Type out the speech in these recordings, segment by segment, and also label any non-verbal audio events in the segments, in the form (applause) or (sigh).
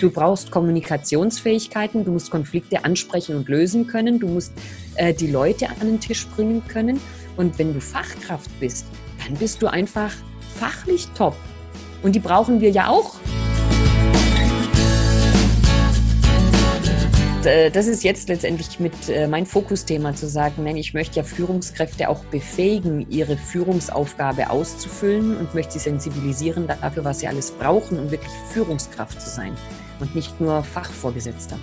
Du brauchst Kommunikationsfähigkeiten, du musst Konflikte ansprechen und lösen können, du musst äh, die Leute an den Tisch bringen können. Und wenn du Fachkraft bist, dann bist du einfach fachlich top. Und die brauchen wir ja auch. Das ist jetzt letztendlich mit äh, mein Fokusthema zu sagen, nein, ich möchte ja Führungskräfte auch befähigen, ihre Führungsaufgabe auszufüllen und möchte sie sensibilisieren dafür, was sie alles brauchen, um wirklich Führungskraft zu sein und nicht nur Fachvorgesetzter.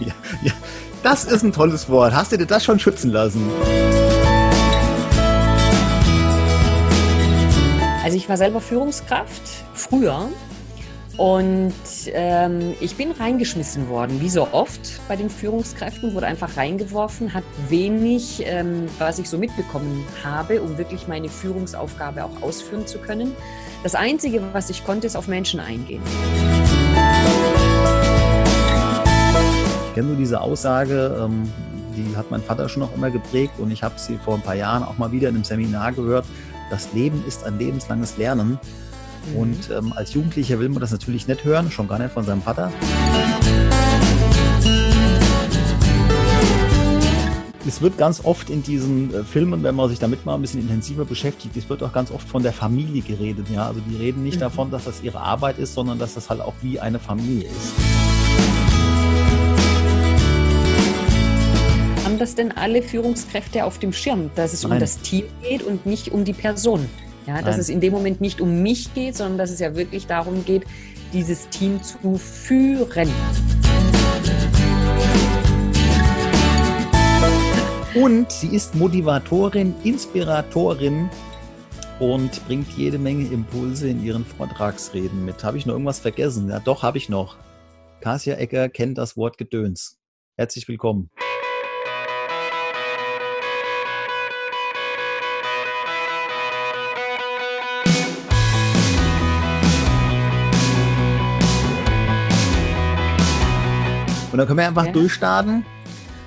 Ja, ja, das ist ein tolles Wort. Hast du dir das schon schützen lassen? Also ich war selber Führungskraft früher und ähm, ich bin reingeschmissen worden, wie so oft bei den Führungskräften, wurde einfach reingeworfen, hat wenig, ähm, was ich so mitbekommen habe, um wirklich meine Führungsaufgabe auch ausführen zu können. Das Einzige, was ich konnte, ist auf Menschen eingehen. Ich kenne nur diese Aussage, ähm, die hat mein Vater schon noch immer geprägt und ich habe sie vor ein paar Jahren auch mal wieder in einem Seminar gehört. Das Leben ist ein lebenslanges Lernen. Mhm. Und ähm, als Jugendlicher will man das natürlich nicht hören, schon gar nicht von seinem Vater. Es wird ganz oft in diesen äh, Filmen, wenn man sich damit mal ein bisschen intensiver beschäftigt, es wird auch ganz oft von der Familie geredet. Ja? Also die reden nicht mhm. davon, dass das ihre Arbeit ist, sondern dass das halt auch wie eine Familie ist. Haben das denn alle Führungskräfte auf dem Schirm, dass es Nein. um das Team geht und nicht um die Person? Ja, dass Nein. es in dem Moment nicht um mich geht, sondern dass es ja wirklich darum geht, dieses Team zu führen. Und sie ist Motivatorin, Inspiratorin und bringt jede Menge Impulse in ihren Vortragsreden mit. Habe ich noch irgendwas vergessen? Ja, doch, habe ich noch. Kasia Ecker kennt das Wort Gedöns. Herzlich willkommen. Und dann können wir einfach ja. durchstarten.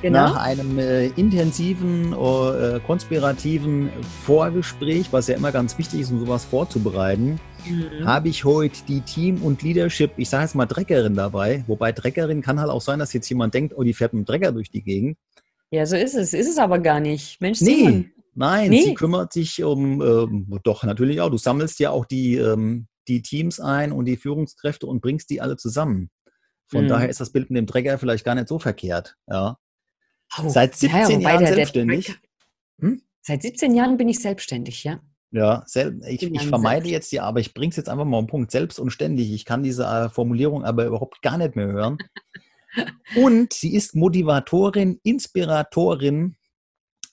Genau. Nach einem äh, intensiven, äh, konspirativen Vorgespräch, was ja immer ganz wichtig ist, um sowas vorzubereiten, mhm. habe ich heute die Team- und Leadership, ich sage jetzt mal Dreckerin dabei. Wobei Dreckerin kann halt auch sein, dass jetzt jemand denkt, oh, die fährt mit dem Drecker durch die Gegend. Ja, so ist es. Ist es aber gar nicht. Mensch, nee, Simon. nein, nee. sie kümmert sich um, ähm, doch natürlich auch, du sammelst ja auch die, ähm, die Teams ein und die Führungskräfte und bringst die alle zusammen. Von mhm. daher ist das Bild mit dem Träger vielleicht gar nicht so verkehrt. Ja. Oh, Seit 17 ja, Jahren selbstständig. Hm? Seit 17 Jahren bin ich selbstständig, ja. Ja, ich, ich vermeide jetzt die, aber ich bringe es jetzt einfach mal auf den Punkt, selbst und ständig. Ich kann diese äh, Formulierung aber überhaupt gar nicht mehr hören. (laughs) und sie ist Motivatorin, Inspiratorin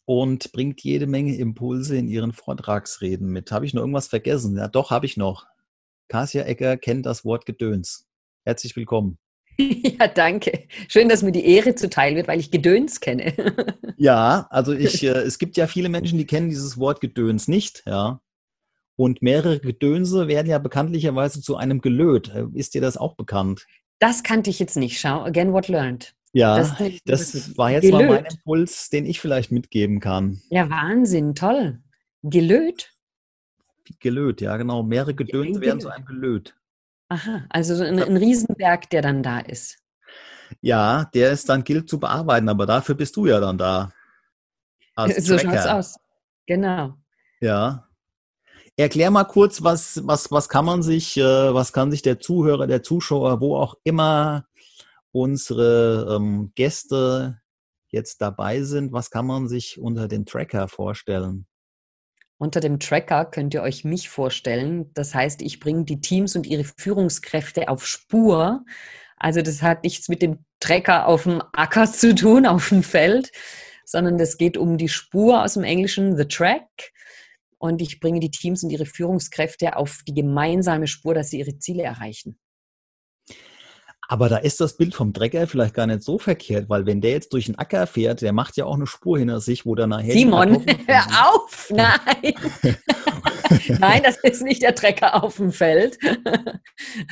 und bringt jede Menge Impulse in ihren Vortragsreden mit. Habe ich noch irgendwas vergessen? Ja, doch, habe ich noch. Kasia Ecker kennt das Wort Gedöns. Herzlich willkommen. (laughs) Ja, danke. Schön, dass mir die Ehre zuteil wird, weil ich Gedöns kenne. (laughs) Ja, also ich, äh, es gibt ja viele Menschen, die kennen dieses Wort Gedöns nicht, ja. Und mehrere Gedönse werden ja bekanntlicherweise zu einem Gelöt. Äh, ist dir das auch bekannt? Das kannte ich jetzt nicht. Schau, again what learned. Ja, das, das war jetzt Gelöt. mal mein Impuls, den ich vielleicht mitgeben kann. Ja, Wahnsinn, toll. Gelöt? Gelöt, ja, genau. Mehrere Gedönse werden zu einem Gelöt. Aha, also so ein, ein Riesenberg, der dann da ist. Ja, der ist dann gilt zu bearbeiten, aber dafür bist du ja dann da. (laughs) so schaut es aus. Genau. Ja. Erklär mal kurz, was, was, was kann man sich, äh, was kann sich der Zuhörer, der Zuschauer, wo auch immer unsere ähm, Gäste jetzt dabei sind, was kann man sich unter den Tracker vorstellen? Unter dem Tracker könnt ihr euch mich vorstellen. Das heißt, ich bringe die Teams und ihre Führungskräfte auf Spur. Also das hat nichts mit dem Tracker auf dem Acker zu tun, auf dem Feld, sondern das geht um die Spur aus dem Englischen, the track. Und ich bringe die Teams und ihre Führungskräfte auf die gemeinsame Spur, dass sie ihre Ziele erreichen. Aber da ist das Bild vom Trecker vielleicht gar nicht so verkehrt, weil wenn der jetzt durch den Acker fährt, der macht ja auch eine Spur hinter sich, wo dann nachher. Simon, (laughs) hör auf! (laughs) Nein! (laughs) nein, das ist nicht der Trecker auf dem Feld.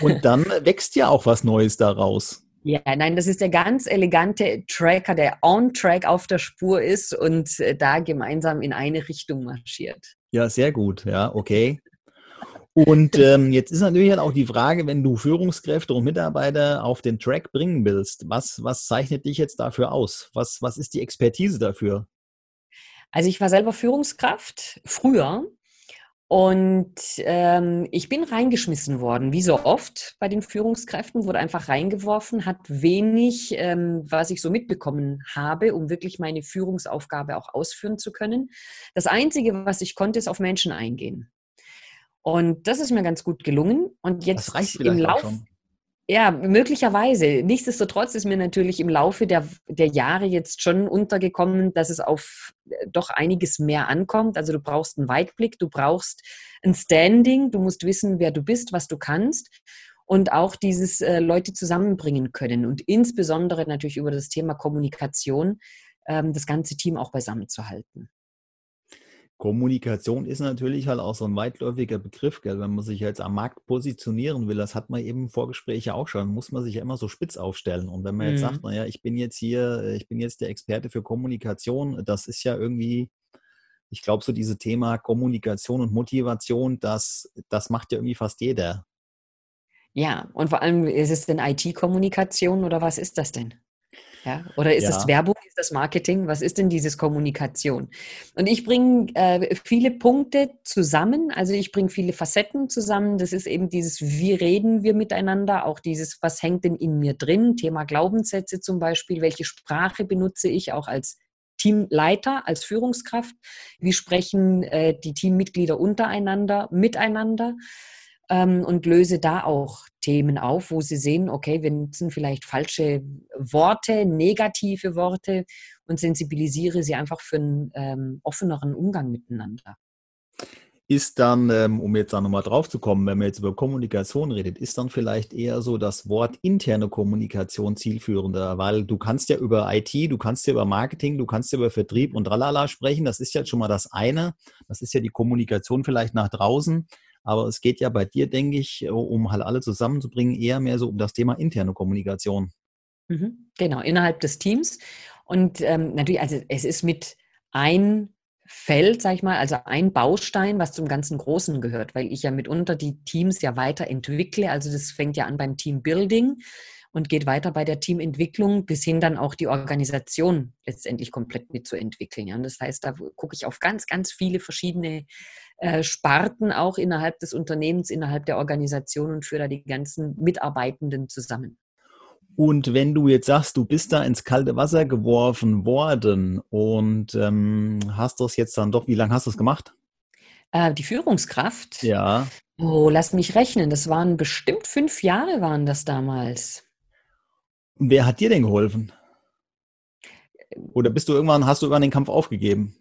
Und dann wächst ja auch was Neues daraus. Ja, nein, das ist der ganz elegante Tracker, der on-track auf der Spur ist und äh, da gemeinsam in eine Richtung marschiert. Ja, sehr gut. Ja, okay. Und ähm, jetzt ist natürlich halt auch die Frage, wenn du Führungskräfte und Mitarbeiter auf den Track bringen willst, was, was zeichnet dich jetzt dafür aus? Was, was ist die Expertise dafür? Also ich war selber Führungskraft früher und ähm, ich bin reingeschmissen worden, wie so oft bei den Führungskräften, wurde einfach reingeworfen, hat wenig, ähm, was ich so mitbekommen habe, um wirklich meine Führungsaufgabe auch ausführen zu können. Das Einzige, was ich konnte, ist auf Menschen eingehen. Und das ist mir ganz gut gelungen. Und jetzt im Lauf, ja, möglicherweise. Nichtsdestotrotz ist mir natürlich im Laufe der, der Jahre jetzt schon untergekommen, dass es auf äh, doch einiges mehr ankommt. Also du brauchst einen Weitblick, du brauchst ein Standing, du musst wissen, wer du bist, was du kannst und auch dieses äh, Leute zusammenbringen können und insbesondere natürlich über das Thema Kommunikation ähm, das ganze Team auch beisammen zu halten. Kommunikation ist natürlich halt auch so ein weitläufiger Begriff, gell? wenn man sich jetzt am Markt positionieren will. Das hat man eben im Vorgespräch ja auch schon. Muss man sich ja immer so spitz aufstellen. Und wenn man jetzt sagt, mhm. naja, ich bin jetzt hier, äh, ich bin jetzt der Experte für Kommunikation, das ist ja irgendwie, ich glaube, so dieses Thema Kommunikation und Motivation, das, das macht ja irgendwie fast jeder. Ja, und vor allem, ist es denn IT-Kommunikation oder was ist das denn? Ja? Oder ist ja. es Werbung, ist das Marketing? Was ist denn dieses Kommunikation? Und ich bringe äh, viele Punkte zusammen, also ich bringe viele Facetten zusammen. Das ist eben dieses, wie reden wir miteinander, auch dieses, was hängt denn in mir drin? Thema Glaubenssätze zum Beispiel, welche Sprache benutze ich auch als Teamleiter, als Führungskraft? Wie sprechen äh, die Teammitglieder untereinander, miteinander? Ähm, und löse da auch Themen auf, wo sie sehen, okay, wir nutzen vielleicht falsche Worte, negative Worte und sensibilisiere sie einfach für einen ähm, offeneren Umgang miteinander. Ist dann, ähm, um jetzt da nochmal drauf zu kommen, wenn man jetzt über Kommunikation redet, ist dann vielleicht eher so das Wort interne Kommunikation zielführender, weil du kannst ja über IT, du kannst ja über Marketing, du kannst ja über Vertrieb und tralala sprechen. Das ist ja schon mal das eine. Das ist ja die Kommunikation vielleicht nach draußen. Aber es geht ja bei dir, denke ich, um halt alle zusammenzubringen, eher mehr so um das Thema interne Kommunikation. Mhm, genau, innerhalb des Teams. Und ähm, natürlich, also es ist mit ein Feld, sag ich mal, also ein Baustein, was zum ganzen Großen gehört, weil ich ja mitunter die Teams ja weiterentwickle. Also das fängt ja an beim Teambuilding und geht weiter bei der Teamentwicklung bis hin dann auch die Organisation letztendlich komplett mitzuentwickeln. Ja. Und das heißt, da gucke ich auf ganz, ganz viele verschiedene äh, Sparten auch innerhalb des Unternehmens, innerhalb der Organisation und führe da die ganzen Mitarbeitenden zusammen. Und wenn du jetzt sagst, du bist da ins kalte Wasser geworfen worden und ähm, hast das jetzt dann doch, wie lange hast du das gemacht? Äh, die Führungskraft? Ja. Oh, lass mich rechnen. Das waren bestimmt fünf Jahre, waren das damals. Und wer hat dir denn geholfen? Oder bist du irgendwann, hast du irgendwann den Kampf aufgegeben?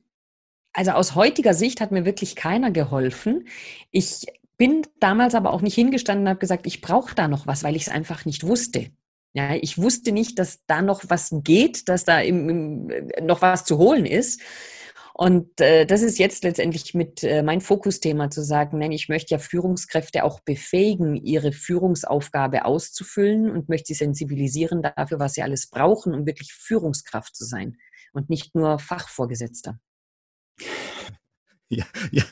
Also aus heutiger Sicht hat mir wirklich keiner geholfen. Ich bin damals aber auch nicht hingestanden und habe gesagt, ich brauche da noch was, weil ich es einfach nicht wusste. Ja, ich wusste nicht, dass da noch was geht, dass da im, im, äh, noch was zu holen ist. Und äh, das ist jetzt letztendlich mit äh, mein Fokusthema zu sagen, nein, ich möchte ja Führungskräfte auch befähigen, ihre Führungsaufgabe auszufüllen und möchte sie sensibilisieren dafür, was sie alles brauchen, um wirklich Führungskraft zu sein und nicht nur Fachvorgesetzter. (laughs) Ja, ja,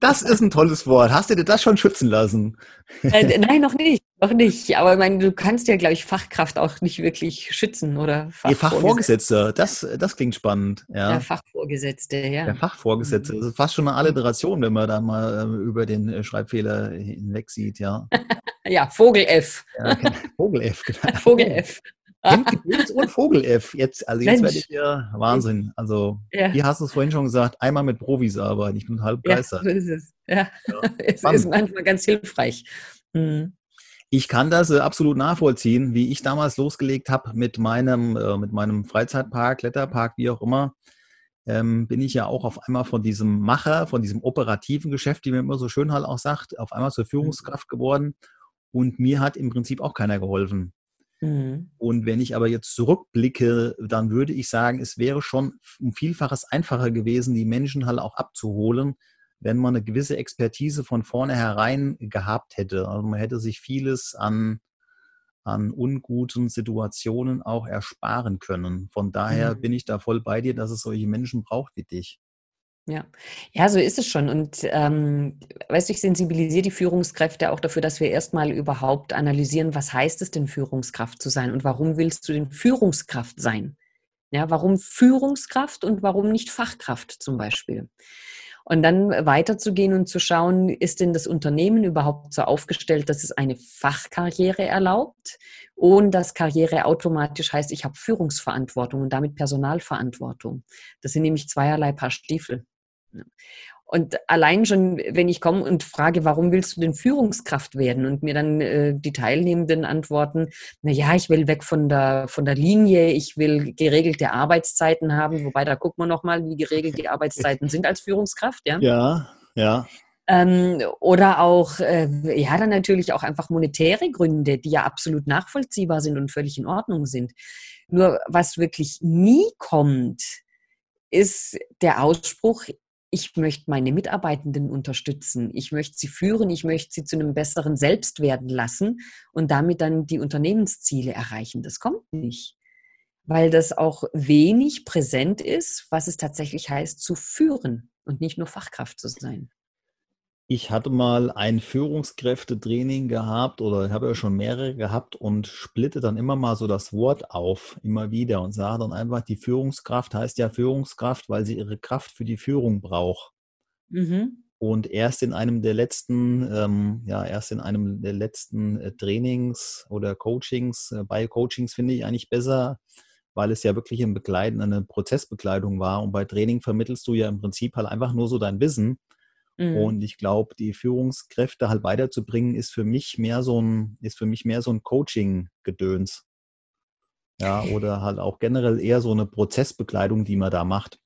das ist ein tolles Wort. Hast du dir das schon schützen lassen? Äh, (laughs) nein, noch nicht, noch nicht. Aber ich meine, du kannst ja, glaube ich, Fachkraft auch nicht wirklich schützen, oder? Fachvorgesetzter, Fachvorgesetzter, das, das klingt spannend. Ja. Der Fachvorgesetzte, ja. Der Fachvorgesetzte, mhm. das ist fast schon eine Alliteration, wenn man da mal äh, über den äh, Schreibfehler hinweg sieht, ja. (laughs) ja, Vogel F. Ja, Vogel F, genau. Vogel F. Endgebirgs- und Vogel-F. Jetzt, also jetzt werde ich ja Wahnsinn. Also, ja. wie hast du es vorhin schon gesagt, einmal mit Profis arbeiten. Ich bin halb begeistert. Ja, so ist es. Ja, ja. (laughs) es ist manchmal ganz hilfreich. Mhm. Ich kann das äh, absolut nachvollziehen, wie ich damals losgelegt habe mit meinem, äh, mit meinem Freizeitpark, Kletterpark, wie auch immer. Ähm, bin ich ja auch auf einmal von diesem Macher, von diesem operativen Geschäft, wie man immer so schön halt auch sagt, auf einmal zur mhm. Führungskraft geworden. Und mir hat im Prinzip auch keiner geholfen. Mhm. Und wenn ich aber jetzt zurückblicke, dann würde ich sagen, es wäre schon ein Vielfaches einfacher gewesen, die Menschen halt auch abzuholen, wenn man eine gewisse Expertise von vornherein gehabt hätte. Also man hätte sich vieles an, an unguten Situationen auch ersparen können. Von daher mhm. bin ich da voll bei dir, dass es solche Menschen braucht wie dich. Ja, ja, so ist es schon. Und ähm, weißt du, ich sensibilisiere die Führungskräfte auch dafür, dass wir erstmal überhaupt analysieren, was heißt es denn, Führungskraft zu sein und warum willst du denn Führungskraft sein? Ja, warum Führungskraft und warum nicht Fachkraft zum Beispiel? Und dann weiterzugehen und zu schauen, ist denn das Unternehmen überhaupt so aufgestellt, dass es eine Fachkarriere erlaubt, ohne dass Karriere automatisch heißt, ich habe Führungsverantwortung und damit Personalverantwortung. Das sind nämlich zweierlei Paar Stiefel. Und allein schon, wenn ich komme und frage, warum willst du denn Führungskraft werden? Und mir dann äh, die Teilnehmenden antworten, na ja, ich will weg von der, von der Linie, ich will geregelte Arbeitszeiten haben, wobei da gucken wir nochmal, wie geregelt die (laughs) Arbeitszeiten sind als Führungskraft, ja? Ja, ja. Ähm, oder auch, äh, ja, dann natürlich auch einfach monetäre Gründe, die ja absolut nachvollziehbar sind und völlig in Ordnung sind. Nur was wirklich nie kommt, ist der Ausspruch, ich möchte meine Mitarbeitenden unterstützen, ich möchte sie führen, ich möchte sie zu einem besseren Selbst werden lassen und damit dann die Unternehmensziele erreichen. Das kommt nicht, weil das auch wenig präsent ist, was es tatsächlich heißt, zu führen und nicht nur Fachkraft zu sein. Ich hatte mal ein Führungskräftetraining gehabt oder habe ja schon mehrere gehabt und splitte dann immer mal so das Wort auf, immer wieder und sage dann einfach, die Führungskraft heißt ja Führungskraft, weil sie ihre Kraft für die Führung braucht. Mhm. Und erst in einem der letzten, ähm, ja, erst in einem der letzten äh, Trainings oder Coachings, äh, bei Coachings finde ich eigentlich besser, weil es ja wirklich ein Begleiten, eine Prozessbegleitung war. Und bei Training vermittelst du ja im Prinzip halt einfach nur so dein Wissen. Mhm. Und ich glaube, die Führungskräfte halt weiterzubringen, ist für mich mehr so ein, ist für mich mehr so ein Coaching-Gedöns. Ja, oder (laughs) halt auch generell eher so eine Prozessbekleidung, die man da macht.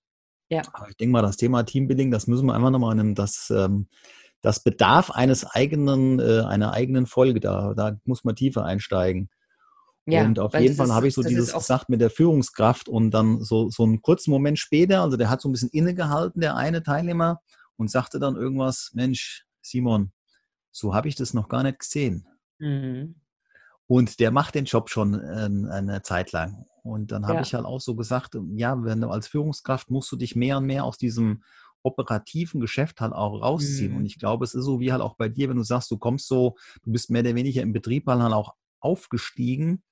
Ja. Aber ich denke mal, das Thema Teambuilding, das müssen wir einfach nochmal nehmen, das, ähm, das bedarf eines eigenen, äh, einer eigenen Folge. Da, da muss man tiefer einsteigen. Ja, und auf jeden Fall habe ich so dieses gesagt mit der Führungskraft und dann so, so einen kurzen Moment später, also der hat so ein bisschen innegehalten, der eine Teilnehmer, und sagte dann irgendwas, Mensch, Simon, so habe ich das noch gar nicht gesehen. Mhm. Und der macht den Job schon äh, eine Zeit lang. Und dann habe ja. ich halt auch so gesagt, ja, wenn du als Führungskraft musst du dich mehr und mehr aus diesem operativen Geschäft halt auch rausziehen. Mhm. Und ich glaube, es ist so wie halt auch bei dir, wenn du sagst, du kommst so, du bist mehr oder weniger im Betrieb halt auch aufgestiegen,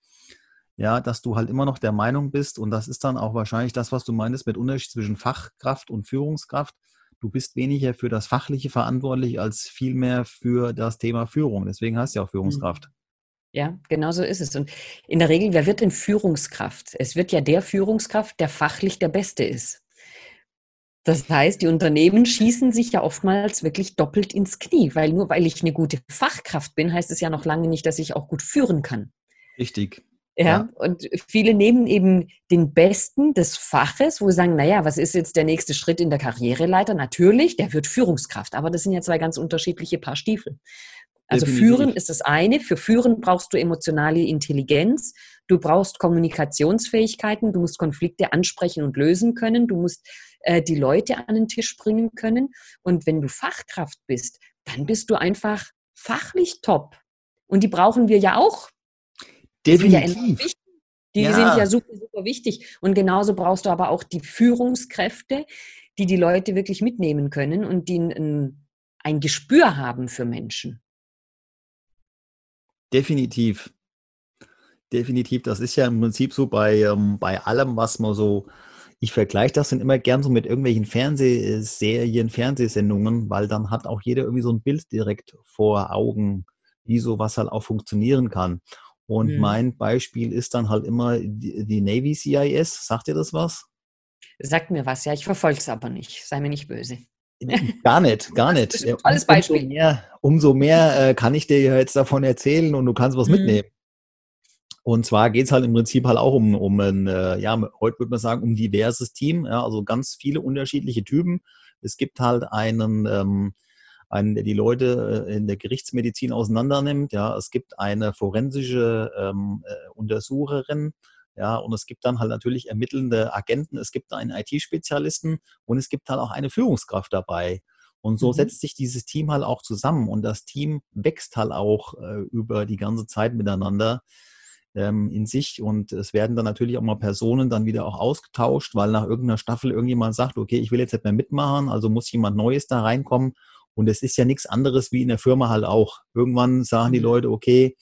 ja, dass du halt immer noch der Meinung bist, und das ist dann auch wahrscheinlich das, was du meinst mit Unterschied zwischen Fachkraft und Führungskraft, du bist weniger für das Fachliche verantwortlich als vielmehr für das Thema Führung. Deswegen hast du ja auch Führungskraft. Mhm. Ja, genau so ist es. Und in der Regel, wer wird denn Führungskraft? Es wird ja der Führungskraft, der fachlich der Beste ist. Das heißt, die Unternehmen schießen sich ja oftmals wirklich doppelt ins Knie, weil nur weil ich eine gute Fachkraft bin, heißt es ja noch lange nicht, dass ich auch gut führen kann. Richtig. Ja, ja, und viele nehmen eben den Besten des Faches, wo sie sagen, naja, was ist jetzt der nächste Schritt in der Karriereleiter? Natürlich, der wird Führungskraft, aber das sind ja zwei ganz unterschiedliche Paar Stiefel. Also Definitiv. Führen ist das eine. Für Führen brauchst du emotionale Intelligenz. Du brauchst Kommunikationsfähigkeiten. Du musst Konflikte ansprechen und lösen können. Du musst äh, die Leute an den Tisch bringen können. Und wenn du Fachkraft bist, dann bist du einfach fachlich top. Und die brauchen wir ja auch Definitiv. Die, die ja. sind ja super, super wichtig. Und genauso brauchst du aber auch die Führungskräfte, die die Leute wirklich mitnehmen können und die ein, ein Gespür haben für Menschen. Definitiv. Definitiv. Das ist ja im Prinzip so bei, ähm, bei allem, was man so, ich vergleiche das dann immer gern so mit irgendwelchen Fernsehserien, Fernsehsendungen, weil dann hat auch jeder irgendwie so ein Bild direkt vor Augen, wie sowas halt auch funktionieren kann. Und mhm. mein Beispiel ist dann halt immer die, die, Navy CIS. Sagt ihr das was? Sagt mir was, ja. Ich verfolge es aber nicht. Sei mir nicht böse. Gar nicht, gar nicht. Alles Beispiel. Umso mehr, umso mehr äh, kann ich dir jetzt davon erzählen und du kannst was mhm. mitnehmen. Und zwar geht es halt im Prinzip halt auch um, um ein, äh, ja, heute würde man sagen, um diverses Team, ja, also ganz viele unterschiedliche Typen. Es gibt halt einen, ähm, einen, der die Leute äh, in der Gerichtsmedizin auseinandernimmt. Ja, es gibt eine forensische ähm, äh, Untersucherin. Ja, und es gibt dann halt natürlich ermittelnde Agenten, es gibt einen IT-Spezialisten und es gibt halt auch eine Führungskraft dabei. Und so mhm. setzt sich dieses Team halt auch zusammen und das Team wächst halt auch äh, über die ganze Zeit miteinander. ähm, in sich und es werden dann natürlich auch mal Personen dann wieder auch ausgetauscht, weil nach irgendeiner Staffel irgendjemand sagt, okay, ich will jetzt nicht mehr mitmachen, also muss jemand Neues da reinkommen und es ist ja nichts anderes wie in der Firma halt auch. Irgendwann sagen die mhm. Leute, okay,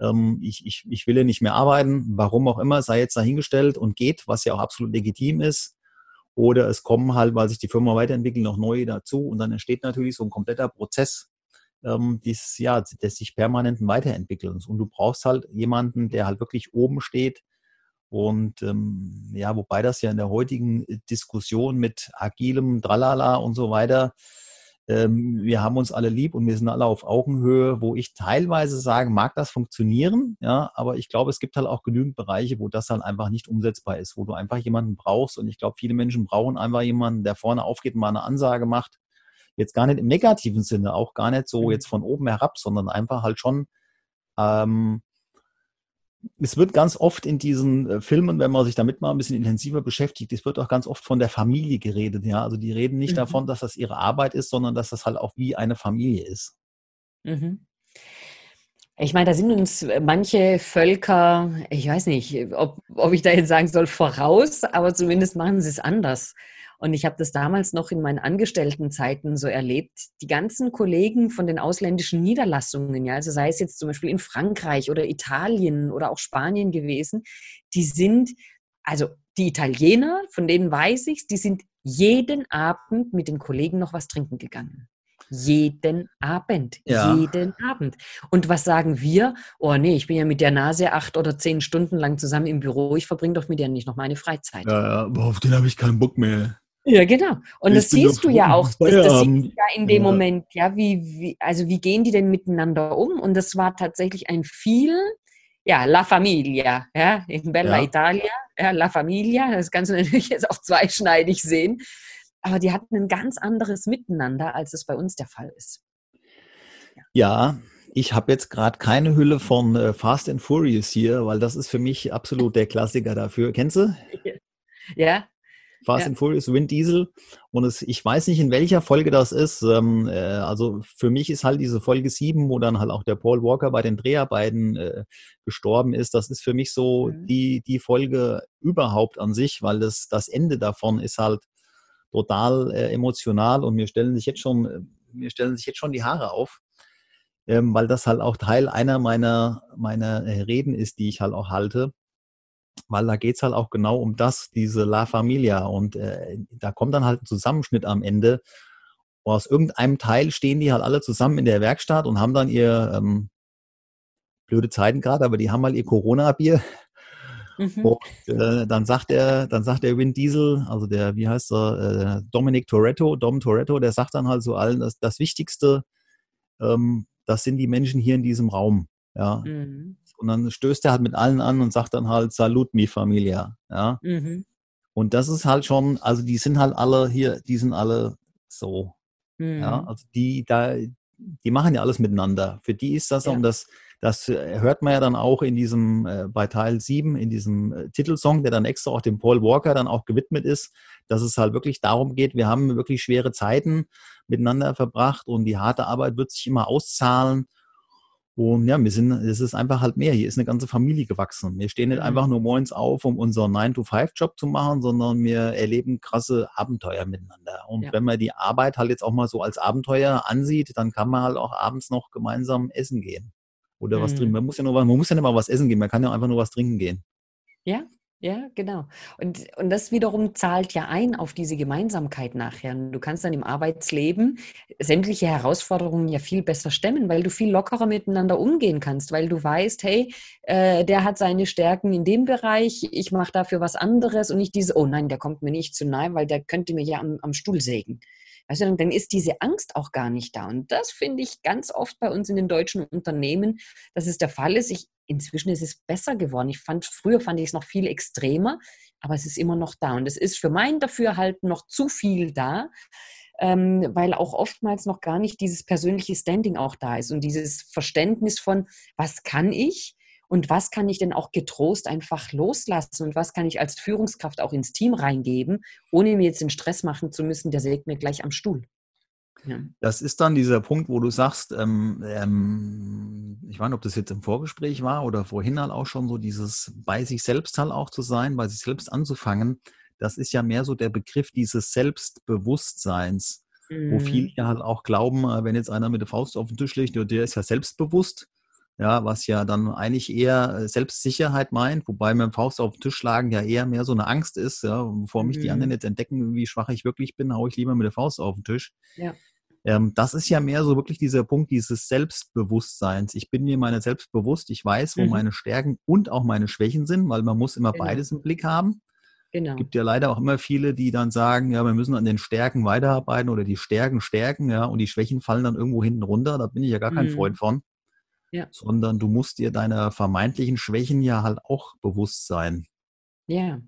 ähm, ich, ich, ich will ja nicht mehr arbeiten, warum auch immer, sei jetzt dahingestellt und geht, was ja auch absolut legitim ist. Oder es kommen halt, weil sich die Firma weiterentwickelt, noch neue dazu und dann entsteht natürlich so ein kompletter Prozess, ähm, dieses, ja, des sich permanenten Weiterentwickelns. Und du brauchst halt jemanden, der halt wirklich oben steht. Und ähm, ja, wobei das ja in der heutigen Diskussion mit agilem Dralala und so weiter ähm, wir haben uns alle lieb und wir sind alle auf Augenhöhe, wo ich teilweise sage, mag das funktionieren, ja, aber ich glaube, es gibt halt auch genügend Bereiche, wo das halt einfach nicht umsetzbar ist, wo du einfach jemanden brauchst und ich glaube, viele Menschen brauchen einfach jemanden, der vorne aufgeht und mal eine Ansage macht. Jetzt gar nicht im negativen Sinne, auch gar nicht so mhm. jetzt von oben herab, sondern einfach halt schon ähm, es wird ganz oft in diesen äh, Filmen, wenn man sich damit mal ein bisschen intensiver beschäftigt, es wird auch ganz oft von der Familie geredet. Ja, also die reden nicht mhm. davon, dass das ihre Arbeit ist, sondern dass das halt auch wie eine Familie ist. Mhm. Ich meine, da sind uns manche Völker, ich weiß nicht, ob, ob ich da jetzt sagen soll, voraus, aber zumindest machen sie es anders. Und ich habe das damals noch in meinen Angestelltenzeiten so erlebt. Die ganzen Kollegen von den ausländischen Niederlassungen, ja, also sei es jetzt zum Beispiel in Frankreich oder Italien oder auch Spanien gewesen, die sind, also die Italiener, von denen weiß ich die sind jeden Abend mit den Kollegen noch was trinken gegangen. Jeden Abend. Ja. Jeden Abend. Und was sagen wir? Oh nee, ich bin ja mit der Nase acht oder zehn Stunden lang zusammen im Büro. Ich verbringe doch mit der nicht noch meine Freizeit. Ja, ja, aber auf den habe ich keinen Bock mehr. Ja, genau. Und ich das siehst du ja auch. Das, das siehst du ja in dem ja. Moment, ja, wie, wie, also wie gehen die denn miteinander um? Und das war tatsächlich ein viel, ja, La Familia, ja, in Bella ja. Italia, ja, La Familia, das kannst du (laughs) natürlich jetzt auch zweischneidig sehen. Aber die hatten ein ganz anderes Miteinander, als es bei uns der Fall ist. Ja, ja ich habe jetzt gerade keine Hülle von äh, Fast and Furious hier, weil das ist für mich absolut der Klassiker dafür. Kennst du? (laughs) Ja, Fast ja. and Furious, Wind Diesel. Und es, ich weiß nicht, in welcher Folge das ist. Ähm, äh, also für mich ist halt diese Folge 7, wo dann halt auch der Paul Walker bei den Dreharbeiten äh, gestorben ist. Das ist für mich so mhm. die, die Folge überhaupt an sich, weil das, das Ende davon ist halt total äh, emotional und mir stellen sich jetzt schon, mir stellen sich jetzt schon die Haare auf. Ähm, weil das halt auch Teil einer meiner, meiner Reden ist, die ich halt auch halte weil da geht es halt auch genau um das, diese La Familia. Und äh, da kommt dann halt ein Zusammenschnitt am Ende. Und aus irgendeinem Teil stehen die halt alle zusammen in der Werkstatt und haben dann ihr, ähm, blöde Zeiten gerade, aber die haben mal ihr Corona-Bier. Mhm. Und äh, dann sagt er, dann sagt der Vin Diesel, also der, wie heißt er, äh, Dominic Toretto, Dom Toretto, der sagt dann halt so allen, dass das Wichtigste, ähm, das sind die Menschen hier in diesem Raum. Ja. Mhm. Und dann stößt er halt mit allen an und sagt dann halt, Salut mi Familia. Ja. Mhm. Und das ist halt schon, also die sind halt alle hier, die sind alle so. Mhm. Ja, also die, da, die machen ja alles miteinander. Für die ist das, ja. um das, das hört man ja dann auch in diesem, äh, bei Teil 7, in diesem äh, Titelsong, der dann extra auch dem Paul Walker dann auch gewidmet ist, dass es halt wirklich darum geht, wir haben wirklich schwere Zeiten miteinander verbracht und die harte Arbeit wird sich immer auszahlen und ja, wir sind, es ist einfach halt mehr. Hier ist eine ganze Familie gewachsen. Wir stehen nicht mhm. einfach nur morgens auf, um unseren 9-to-5-Job zu machen, sondern wir erleben krasse Abenteuer miteinander. Und ja. wenn man die Arbeit halt jetzt auch mal so als Abenteuer ansieht, dann kann man halt auch abends noch gemeinsam essen gehen. Oder mhm. was trinken. Man muss ja nur, man muss ja nicht mal was essen gehen, man kann ja einfach nur was trinken gehen. Ja, ja, genau. Und, und das wiederum zahlt ja ein auf diese Gemeinsamkeit nachher. Du kannst dann im Arbeitsleben sämtliche Herausforderungen ja viel besser stemmen, weil du viel lockerer miteinander umgehen kannst, weil du weißt, hey, äh, der hat seine Stärken in dem Bereich, ich mache dafür was anderes und nicht diese, oh nein, der kommt mir nicht zu nahe, weil der könnte mir ja am, am Stuhl sägen. Weißt du, dann ist diese Angst auch gar nicht da. Und das finde ich ganz oft bei uns in den deutschen Unternehmen, dass es der Fall ist. Ich, inzwischen ist es besser geworden. Ich fand, früher fand ich es noch viel extremer, aber es ist immer noch da. Und es ist für mein Dafürhalten noch zu viel da, ähm, weil auch oftmals noch gar nicht dieses persönliche Standing auch da ist und dieses Verständnis von, was kann ich? Und was kann ich denn auch getrost einfach loslassen? Und was kann ich als Führungskraft auch ins Team reingeben, ohne mir jetzt den Stress machen zu müssen, der sägt mir gleich am Stuhl? Ja. Das ist dann dieser Punkt, wo du sagst, ähm, ähm, ich weiß nicht, ob das jetzt im Vorgespräch war oder vorhin halt auch schon so dieses bei sich selbst halt auch zu sein, bei sich selbst anzufangen. Das ist ja mehr so der Begriff dieses Selbstbewusstseins, mhm. wo viele ja halt auch glauben, äh, wenn jetzt einer mit der Faust auf den Tisch legt, der ist ja selbstbewusst, ja, was ja dann eigentlich eher äh, Selbstsicherheit meint, wobei mit dem Faust auf den Tisch schlagen ja eher mehr so eine Angst ist, ja, bevor mich die anderen mhm. jetzt entdecken, wie schwach ich wirklich bin, haue ich lieber mit der Faust auf den Tisch. Ja. Ähm, das ist ja mehr so wirklich dieser Punkt dieses Selbstbewusstseins. Ich bin mir meiner selbst bewusst, ich weiß, wo mhm. meine Stärken und auch meine Schwächen sind, weil man muss immer genau. beides im Blick haben. Genau. Es gibt ja leider auch immer viele, die dann sagen, ja, wir müssen an den Stärken weiterarbeiten oder die Stärken stärken, ja, und die Schwächen fallen dann irgendwo hinten runter. Da bin ich ja gar kein mhm. Freund von ja. sondern du musst dir deiner vermeintlichen Schwächen ja halt auch bewusst sein. Ja.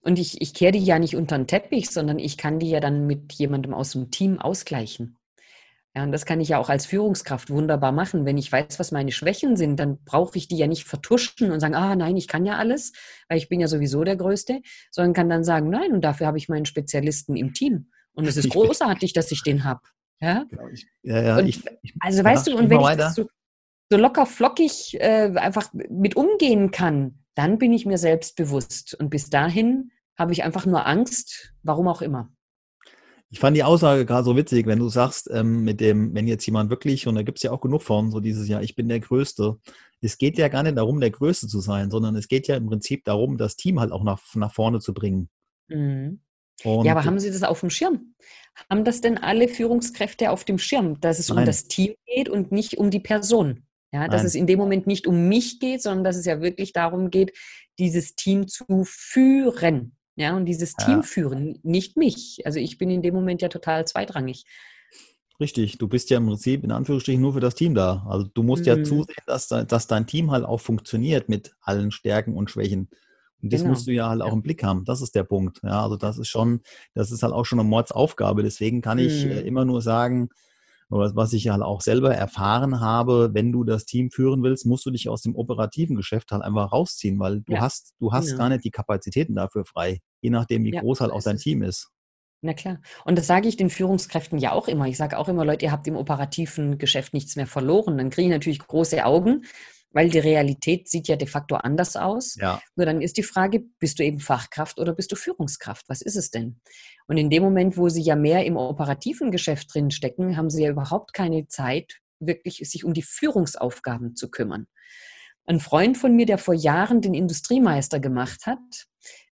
Und ich, ich kehre die ja nicht unter den Teppich, sondern ich kann die ja dann mit jemandem aus dem Team ausgleichen. Ja, und das kann ich ja auch als Führungskraft wunderbar machen. Wenn ich weiß, was meine Schwächen sind, dann brauche ich die ja nicht vertuschen und sagen, ah nein, ich kann ja alles, weil ich bin ja sowieso der Größte, sondern kann dann sagen, nein, und dafür habe ich meinen Spezialisten im Team. Und es ist (laughs) großartig, dass ich den habe. Ja? Genau, ich, ja, ja, und, ich, ich, also weißt du, und wenn ich das so, so locker flockig äh, einfach mit umgehen kann, dann bin ich mir selbst bewusst. Und bis dahin habe ich einfach nur Angst, warum auch immer. Ich fand die Aussage gerade so witzig, wenn du sagst, ähm, mit dem, wenn jetzt jemand wirklich, und da gibt es ja auch genug von, so dieses Jahr, ich bin der Größte. Es geht ja gar nicht darum, der Größte zu sein, sondern es geht ja im Prinzip darum, das Team halt auch nach, nach vorne zu bringen. Mhm. ja, aber haben Sie das auf dem Schirm? Haben das denn alle Führungskräfte auf dem Schirm, dass es Nein. um das Team geht und nicht um die Person? Ja, dass Nein. es in dem Moment nicht um mich geht, sondern dass es ja wirklich darum geht, dieses Team zu führen. Ja, und dieses ja. Team führen, nicht mich. Also ich bin in dem Moment ja total zweitrangig. Richtig, du bist ja im Prinzip in Anführungsstrichen nur für das Team da. Also du musst mhm. ja zusehen, dass, dass dein Team halt auch funktioniert mit allen Stärken und Schwächen. Und das genau. musst du ja halt auch im Blick haben. Das ist der Punkt. Ja, also das ist schon, das ist halt auch schon eine Mordsaufgabe. Deswegen kann ich äh, mhm. immer nur sagen, was ich halt auch selber erfahren habe, wenn du das Team führen willst, musst du dich aus dem operativen Geschäft halt einfach rausziehen, weil du ja. hast, du hast ja. gar nicht die Kapazitäten dafür frei, je nachdem, wie ja, groß halt auch dein Team ist. Na klar. Und das sage ich den Führungskräften ja auch immer. Ich sage auch immer, Leute, ihr habt im operativen Geschäft nichts mehr verloren. Dann kriege ich natürlich große Augen, weil die Realität sieht ja de facto anders aus. Ja. Nur dann ist die Frage, bist du eben Fachkraft oder bist du Führungskraft? Was ist es denn? Und in dem Moment, wo sie ja mehr im operativen Geschäft drin stecken, haben sie ja überhaupt keine Zeit, wirklich sich um die Führungsaufgaben zu kümmern. Ein Freund von mir, der vor Jahren den Industriemeister gemacht hat,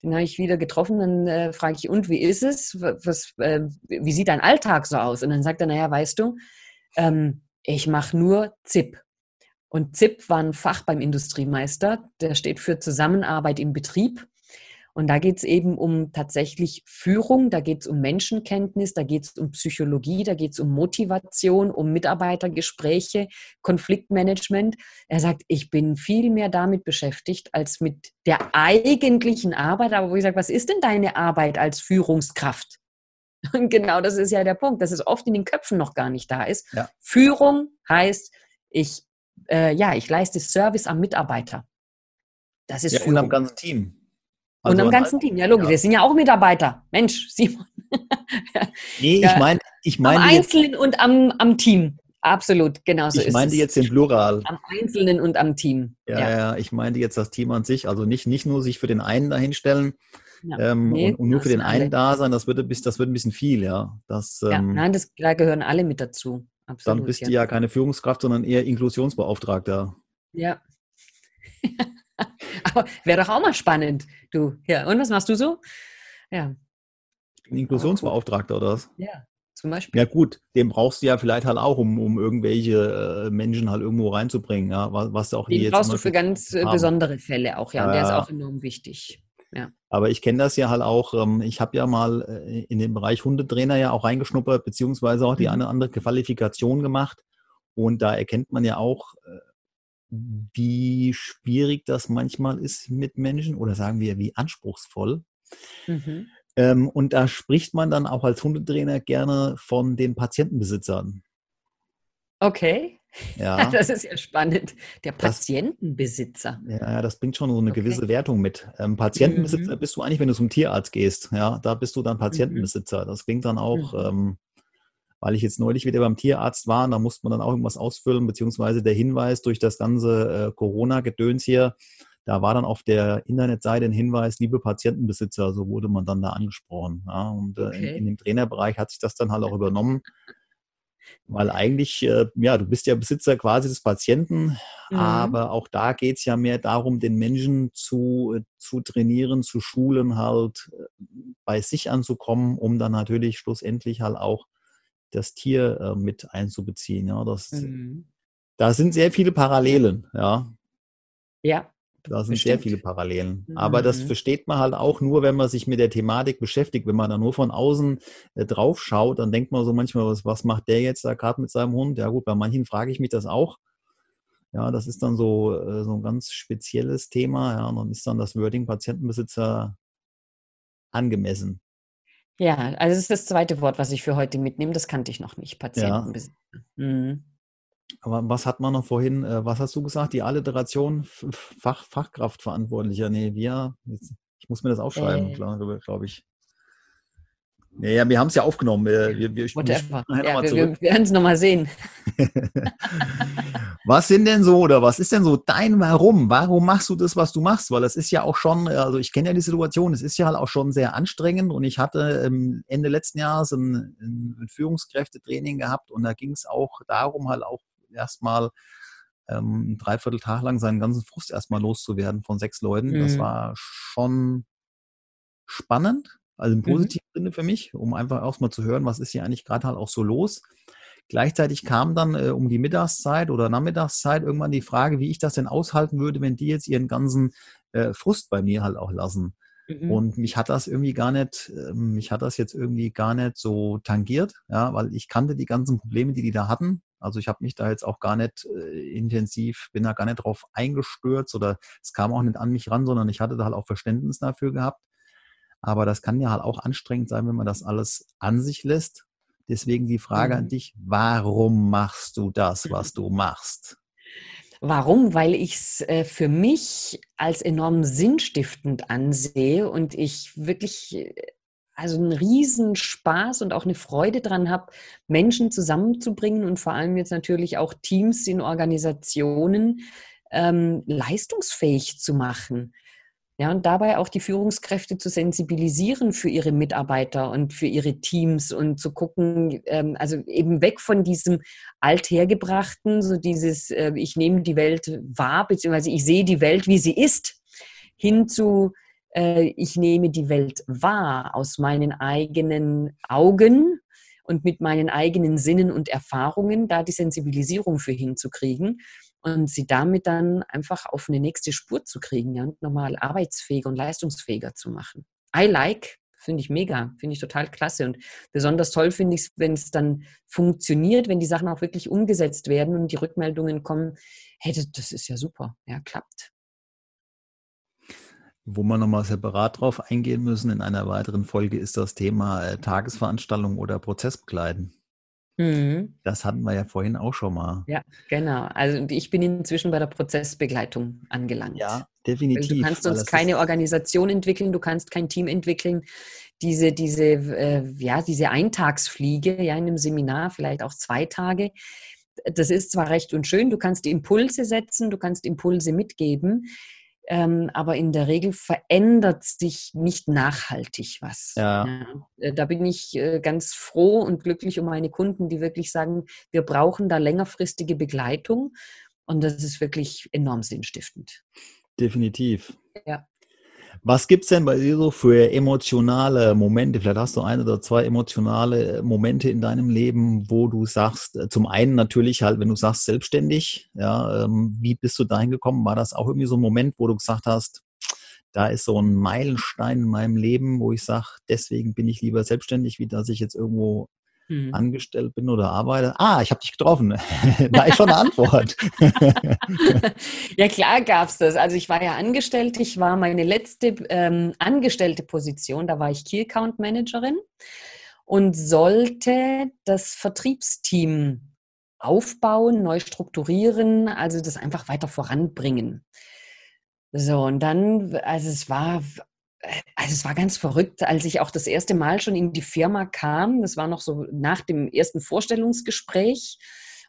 den habe ich wieder getroffen, dann äh, frage ich, und wie ist es? Was, äh, wie sieht dein Alltag so aus? Und dann sagt er, naja, weißt du, ähm, ich mache nur ZIP. Und ZIP war ein Fach beim Industriemeister, der steht für Zusammenarbeit im Betrieb. Und da geht es eben um tatsächlich Führung, da geht es um Menschenkenntnis, da geht es um Psychologie, da geht es um Motivation, um Mitarbeitergespräche, Konfliktmanagement. Er sagt, ich bin viel mehr damit beschäftigt als mit der eigentlichen Arbeit. Aber wo ich sage, was ist denn deine Arbeit als Führungskraft? (laughs) Und genau das ist ja der Punkt, dass es oft in den Köpfen noch gar nicht da ist. Ja. Führung heißt, ich äh, ja, ich leiste Service am Mitarbeiter. Das ist ja, und am ganzen Team. Also und am ganzen Team, ja logisch. Ja. Wir sind ja auch Mitarbeiter. Mensch, (laughs) Simon. nee, ich meine, ich meine. Am Einzelnen und am, am Team. Absolut, genau so ich ist Ich meinte jetzt den Plural. Am Einzelnen und am Team. Ja, ja, ja, ich meinte jetzt das Team an sich. Also nicht, nicht nur sich für den einen dahinstellen ja. ähm, nee, und, und, nur für den einen alle. da sein, das wird, das wird ein bisschen viel, ja. Das, ja, ähm, nein, das, da gehören alle mit dazu. Absolut, dann bist ja. du ja keine Führungskraft, sondern eher Inklusionsbeauftragter. Ja. (laughs) Aber wäre doch auch mal spannend, du. Ja, und was machst du so? Ja. Bin Inklusionsbeauftragter oder was? Ja, zum Beispiel. Ja, gut, den brauchst du ja vielleicht halt auch, um, um irgendwelche äh, Menschen halt irgendwo reinzubringen, ja, was, was auch Den brauchst du für ganz äh, besondere Fälle auch, ja. Und der ist auch enorm wichtig. Ja. Aber ich kenne das ja halt auch. Ähm, ich habe ja mal äh, in den Bereich Hundetrainer ja auch reingeschnuppert, beziehungsweise auch die mhm. eine andere Qualifikation gemacht. Und da erkennt man ja auch, äh, wie schwierig das manchmal ist mit Menschen oder sagen wir, wie anspruchsvoll. Mhm. Ähm, und da spricht man dann auch als Hundetrainer gerne von den Patientenbesitzern. Okay. Ja. (laughs) Das ist ja spannend. Der Patientenbesitzer. Das, ja, das bringt schon so eine okay. gewisse Wertung mit. Ähm, Patientenbesitzer mhm. bist du eigentlich, wenn du zum Tierarzt gehst. Ja, da bist du dann mhm. Patientenbesitzer. Das klingt dann auch, mhm. ähm, weil ich jetzt neulich wieder beim Tierarzt war, da musste man dann auch irgendwas ausfüllen, beziehungsweise der Hinweis durch das ganze äh, Corona-Gedöns hier, da war dann auf der Internetseite ein Hinweis, liebe Patientenbesitzer, so wurde man dann da angesprochen. Ja, und äh, okay. in, in, dem Trainerbereich hat sich das dann halt auch übernommen. Weil eigentlich, äh, ja, du bist ja Besitzer quasi des Patienten, mhm. aber auch da geht es ja mehr darum, den Menschen zu, äh, zu trainieren, zu schulen, halt äh, bei sich anzukommen, um dann natürlich schlussendlich halt auch das Tier äh, mit einzubeziehen. Ja, das, mhm. Da sind sehr viele Parallelen, ja. Ja. Da sind bestimmt. sehr viele Parallelen. Mhm. Aber das mhm. versteht man halt auch nur, wenn man sich mit der Thematik beschäftigt. Wenn man da nur von außen äh, drauf schaut, dann denkt man so manchmal, was, was macht der jetzt da gerade mit seinem Hund? Ja gut, bei manchen frage ich mich das auch. Ja, das ist dann so, äh, so ein ganz spezielles Thema. Ja, und dann ist dann das Wording Patientenbesitzer angemessen. Ja, also das ist das zweite Wort, was ich für heute mitnehme. Das kannte ich noch nicht, Patientenbesitzer. Ja. Mhm. Aber was hat man noch vorhin, äh, was hast du gesagt? Die Alliteration Fach, Fachkraftverantwortlicher. Nee, wir, ich muss mir das aufschreiben, äh. glaube glaub ich. Nee, ja, wir haben es ja aufgenommen. Wir, wir, wir, Whatever. Wir, ja, wir, wir werden es nochmal sehen. (laughs) was sind denn so, oder was ist denn so dein Warum? Warum machst du das, was du machst? Weil das ist ja auch schon, also ich kenne ja die Situation, es ist ja halt auch schon sehr anstrengend und ich hatte Ende letzten Jahres ein, ein Führungskräftetraining gehabt und da ging es auch darum, halt auch erstmal ähm, dreiviertel Tag lang seinen ganzen Frust erstmal loszuwerden von sechs Leuten. Mhm. Das war schon spannend, also im mhm. positiven mhm. Sinne für mich, um einfach erstmal zu hören, was ist hier eigentlich gerade halt auch so los. Gleichzeitig kam dann äh, um die Mittagszeit oder Nachmittagszeit irgendwann die Frage, wie ich das denn aushalten würde, wenn die jetzt ihren ganzen äh, Frust bei mir halt auch lassen. Mhm. Und mich hat das irgendwie gar nicht, äh, mich hat das jetzt irgendwie gar nicht so tangiert, ja, weil ich kannte die ganzen Probleme, die die da hatten. Also ich habe mich da jetzt auch gar nicht äh, intensiv, bin da gar nicht drauf eingestürzt oder es kam auch nicht an mich ran, sondern ich hatte da halt auch Verständnis dafür gehabt. Aber das kann ja halt auch anstrengend sein, wenn man das alles an sich lässt. Deswegen die Frage mhm. an dich, warum machst du das, was du machst? Warum? Weil ich es äh, für mich als enorm sinnstiftend ansehe und ich wirklich äh, also einen Riesenspaß und auch eine Freude dran habe, Menschen zusammenzubringen und vor allem jetzt natürlich auch Teams in Organisationen ähm, leistungsfähig zu machen. Ja, und dabei auch die Führungskräfte zu sensibilisieren für ihre Mitarbeiter und für ihre Teams und zu gucken, ähm, also eben weg von diesem althergebrachten, so dieses, äh, ich nehme die Welt wahr, beziehungsweise ich sehe die Welt, wie sie ist, hin zu, äh, ich nehme die Welt wahr aus meinen eigenen Augen und mit meinen eigenen Sinnen und Erfahrungen, da die Sensibilisierung für hinzukriegen und sie damit dann einfach auf eine nächste Spur zu kriegen ja, und nochmal arbeitsfähiger und leistungsfähiger zu machen. I like, finde ich mega, finde ich total klasse und besonders toll finde ich es, wenn es dann funktioniert, wenn die Sachen auch wirklich umgesetzt werden und die Rückmeldungen kommen, hey, das, das ist ja super, ja, klappt. Wo wir nochmal separat drauf eingehen müssen in einer weiteren Folge ist das Thema äh, Tagesveranstaltung oder Prozessbegleiten. Mhm. Das hatten wir ja vorhin auch schon mal. Ja, genau. Also ich bin inzwischen bei der Prozessbegleitung angelangt. Ja, definitiv. du kannst uns keine Organisation entwickeln, du kannst kein Team entwickeln. Diese, diese, äh, ja, diese Eintagsfliege, ja, in einem Seminar, vielleicht auch zwei Tage. Das ist zwar recht und schön, du kannst Impulse setzen, du kannst Impulse mitgeben aber in der Regel verändert sich nicht nachhaltig was. Ja. Ja. Äh, da bin ich äh, ganz froh und glücklich um meine Kunden, die wirklich sagen, wir brauchen da längerfristige Begleitung und das ist wirklich enorm sinnstiftend. Definitiv. Ja. Was gibt es denn bei dir so für emotionale Momente? Vielleicht hast du ein oder zwei emotionale Momente in deinem Leben, wo du sagst, äh, zum einen natürlich halt, wenn du sagst selbstständig, ja, ähm, wie bist du dahin gekommen? War das auch irgendwie so ein Moment, wo du gesagt hast, da ist so ein Meilenstein in meinem Leben, wo ich sage, deswegen bin ich lieber selbstständig, wie dass ich jetzt irgendwo mhm. angestellt bin oder arbeite. Ah, ich habe dich getroffen. (laughs) da ist schon eine Antwort. (laughs) ja, klar gab es das. Also ich war ja angestellt. Ich war meine letzte ähm, angestellte Position, da war ich Key Account Managerin und sollte das Vertriebsteam aufbauen, neu strukturieren, also das einfach weiter voranbringen. So, und dann, also es war also es war ganz verrückt, als ich auch das erste Mal schon in die Firma kam. Das war noch so nach dem ersten Vorstellungsgespräch